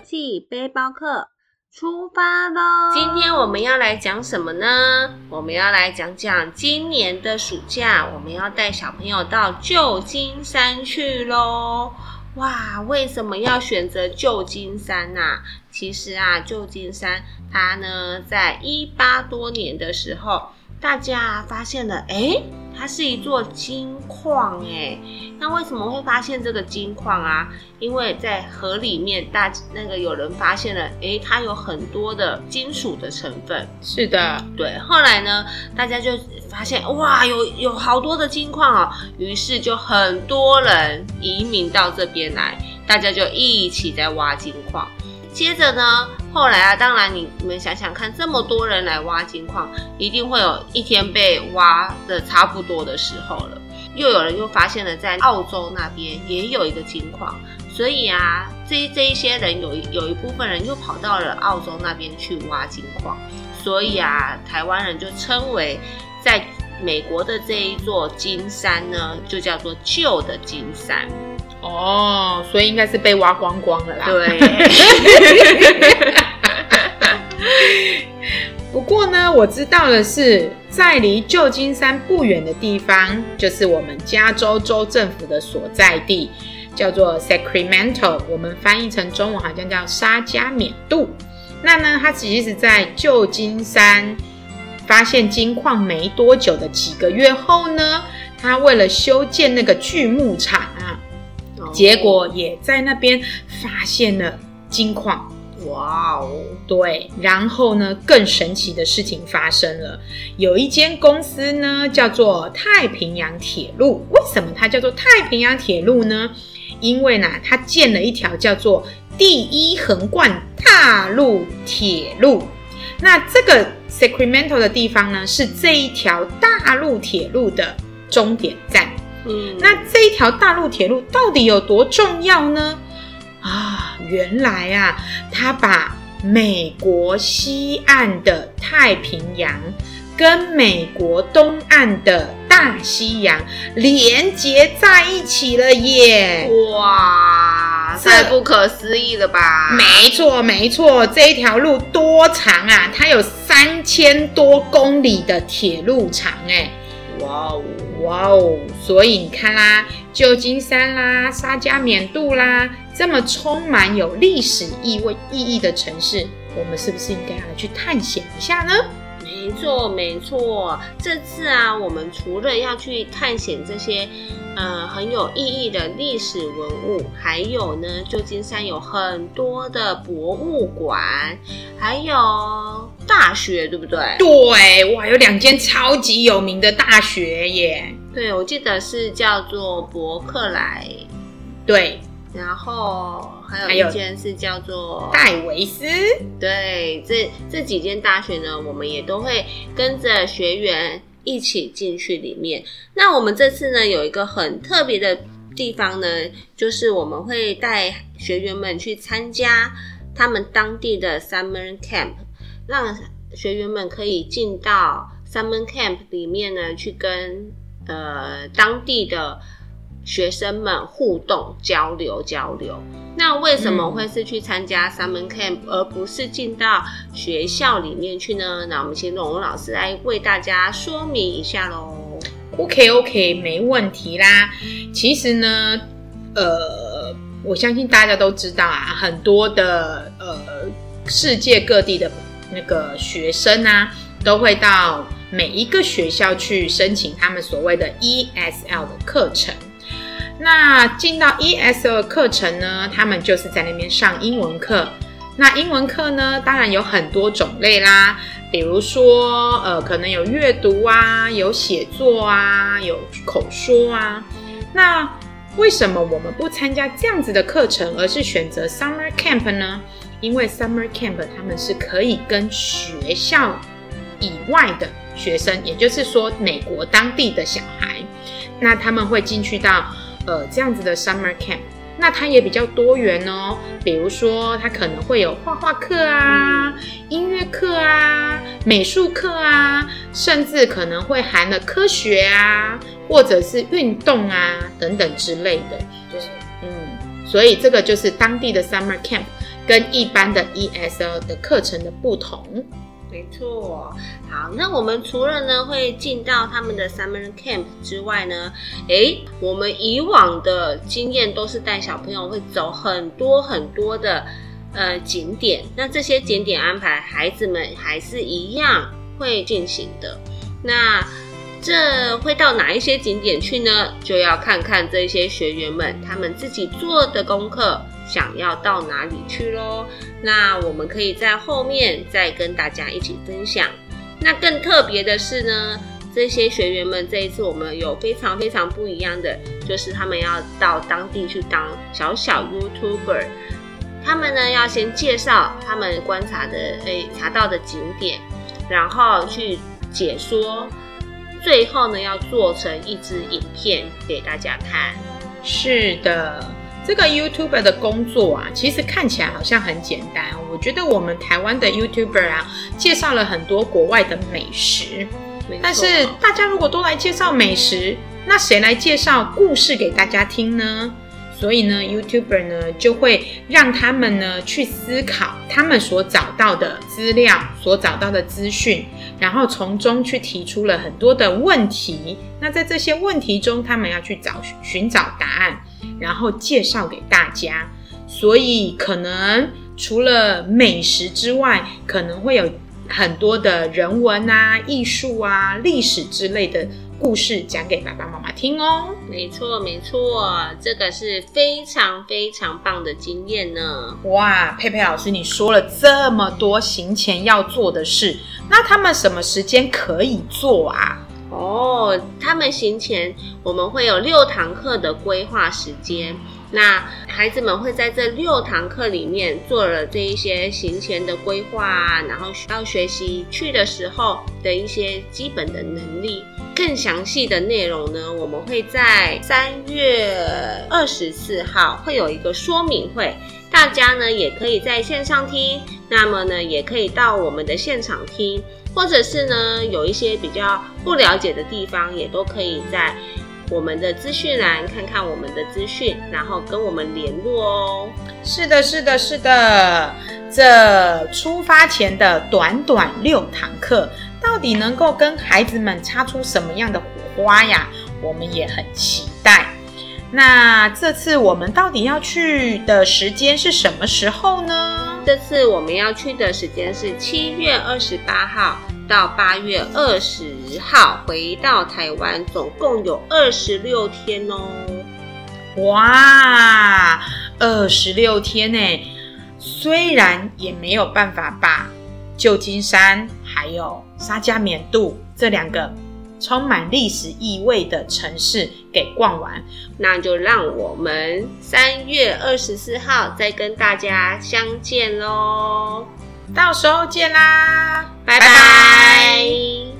地背包客出发喽！今天我们要来讲什么呢？我们要来讲讲今年的暑假，我们要带小朋友到旧金山去喽！哇，为什么要选择旧金山呐？其实啊，旧金山它呢，在一八多年的时候。大家发现了，哎，它是一座金矿，哎，那为什么会发现这个金矿啊？因为在河里面，大那个有人发现了，哎，它有很多的金属的成分。是的，对。后来呢，大家就发现，哇，有有好多的金矿哦，于是就很多人移民到这边来，大家就一起在挖金矿。接着呢，后来啊，当然你你们想想看，这么多人来挖金矿，一定会有一天被挖的差不多的时候了。又有人又发现了，在澳洲那边也有一个金矿，所以啊，这这一些人有有一部分人又跑到了澳洲那边去挖金矿，所以啊，台湾人就称为在美国的这一座金山呢，就叫做旧的金山。哦，所以应该是被挖光光了啦。对。不过呢，我知道的是，在离旧金山不远的地方，就是我们加州州政府的所在地，叫做 Sacramento。我们翻译成中文好像叫沙加缅度。那呢，它其实是在旧金山发现金矿没多久的几个月后呢，它为了修建那个锯木厂啊。结果也在那边发现了金矿，哇哦！对，然后呢，更神奇的事情发生了，有一间公司呢叫做太平洋铁路。为什么它叫做太平洋铁路呢？因为呢，它建了一条叫做第一横贯大陆铁路。那这个 Sacramento 的地方呢，是这一条大陆铁路的终点站。嗯，那这一条大陆铁路到底有多重要呢？啊，原来啊，它把美国西岸的太平洋跟美国东岸的大西洋连接在一起了耶！哇，太不可思议了吧？没错，没错，这一条路多长啊？它有三千多公里的铁路长哎！哇哦！哇哦！所以你看啦，旧金山啦、沙加缅度啦，这么充满有历史意味意义的城市，我们是不是应该要去探险一下呢？没错，没错。这次啊，我们除了要去探险这些。嗯，很有意义的历史文物，还有呢，旧金山有很多的博物馆，还有大学，对不对？对，哇，有两间超级有名的大学耶。对，我记得是叫做伯克莱，对，然后还有一间是叫做戴维斯。对，这这几间大学呢，我们也都会跟着学员。一起进去里面。那我们这次呢，有一个很特别的地方呢，就是我们会带学员们去参加他们当地的 summer camp，让学员们可以进到 summer camp 里面呢，去跟呃当地的。学生们互动交流交流，那为什么会是去参加 summer camp 而不是进到学校里面去呢？那我们请龙龙老师来为大家说明一下喽。OK OK，没问题啦。其实呢，呃，我相信大家都知道啊，很多的呃世界各地的那个学生啊，都会到每一个学校去申请他们所谓的 ESL 的课程。那进到 ESL 课程呢，他们就是在那边上英文课。那英文课呢，当然有很多种类啦，比如说，呃，可能有阅读啊，有写作啊，有口说啊。那为什么我们不参加这样子的课程，而是选择 Summer Camp 呢？因为 Summer Camp 他们是可以跟学校以外的学生，也就是说美国当地的小孩，那他们会进去到。呃，这样子的 summer camp，那它也比较多元哦。比如说，它可能会有画画课啊、音乐课啊、美术课啊，甚至可能会含了科学啊，或者是运动啊等等之类的。对，嗯，所以这个就是当地的 summer camp。跟一般的 ESL 的课程的不同。没错，好，那我们除了呢会进到他们的 summer camp 之外呢，诶，我们以往的经验都是带小朋友会走很多很多的呃景点，那这些景点安排，孩子们还是一样会进行的。那这会到哪一些景点去呢？就要看看这些学员们他们自己做的功课。想要到哪里去喽？那我们可以在后面再跟大家一起分享。那更特别的是呢，这些学员们这一次我们有非常非常不一样的，就是他们要到当地去当小小 YouTuber。他们呢要先介绍他们观察的诶查到的景点，然后去解说，最后呢要做成一支影片给大家看。是的。这个 YouTuber 的工作啊，其实看起来好像很简单。我觉得我们台湾的 YouTuber 啊，介绍了很多国外的美食，但是大家如果都来介绍美食，那谁来介绍故事给大家听呢？所以呢，YouTuber 呢就会让他们呢去思考他们所找到的资料、所找到的资讯，然后从中去提出了很多的问题。那在这些问题中，他们要去找寻找答案，然后介绍给大家。所以可能除了美食之外，可能会有很多的人文啊、艺术啊、历史之类的。故事讲给爸爸妈妈听哦。没错，没错，这个是非常非常棒的经验呢。哇，佩佩老师，你说了这么多行前要做的事，那他们什么时间可以做啊？哦，他们行前我们会有六堂课的规划时间。那孩子们会在这六堂课里面做了这一些行前的规划，然后要学习去的时候的一些基本的能力。更详细的内容呢，我们会在三月二十四号会有一个说明会，大家呢也可以在线上听，那么呢也可以到我们的现场听，或者是呢有一些比较不了解的地方，也都可以在。我们的资讯栏看看我们的资讯，然后跟我们联络哦。是的，是的，是的。这出发前的短短六堂课，到底能够跟孩子们擦出什么样的火花呀？我们也很期待。那这次我们到底要去的时间是什么时候呢？这次我们要去的时间是七月二十八号。到八月二十号回到台湾，总共有二十六天哦！哇，二十六天呢！虽然也没有办法把旧金山还有沙加缅度这两个充满历史意味的城市给逛完，那就让我们三月二十四号再跟大家相见喽！到时候见啦，拜拜。